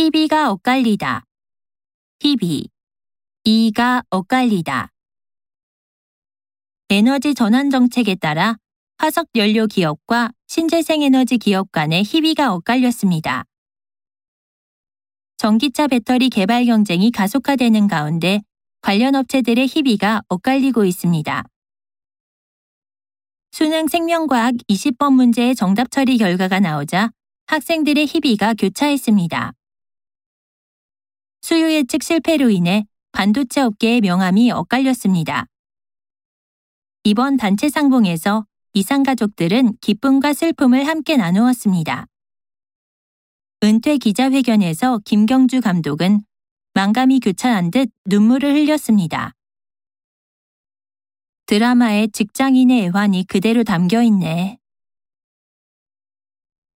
희비가 엇갈리다. 희비. 이가 엇갈리다. 에너지 전환 정책에 따라 화석 연료 기업과 신재생 에너지 기업 간의 희비가 엇갈렸습니다. 전기차 배터리 개발 경쟁이 가속화되는 가운데 관련 업체들의 희비가 엇갈리고 있습니다. 수능 생명과학 20번 문제의 정답 처리 결과가 나오자 학생들의 희비가 교차했습니다. 수요 예측 실패로 인해 반도체 업계의 명함이 엇갈렸습니다. 이번 단체 상봉에서 이상 가족들은 기쁨과 슬픔을 함께 나누었습니다. 은퇴 기자회견에서 김경주 감독은 망감이 교차한 듯 눈물을 흘렸습니다. 드라마의 직장인의 애환이 그대로 담겨 있네.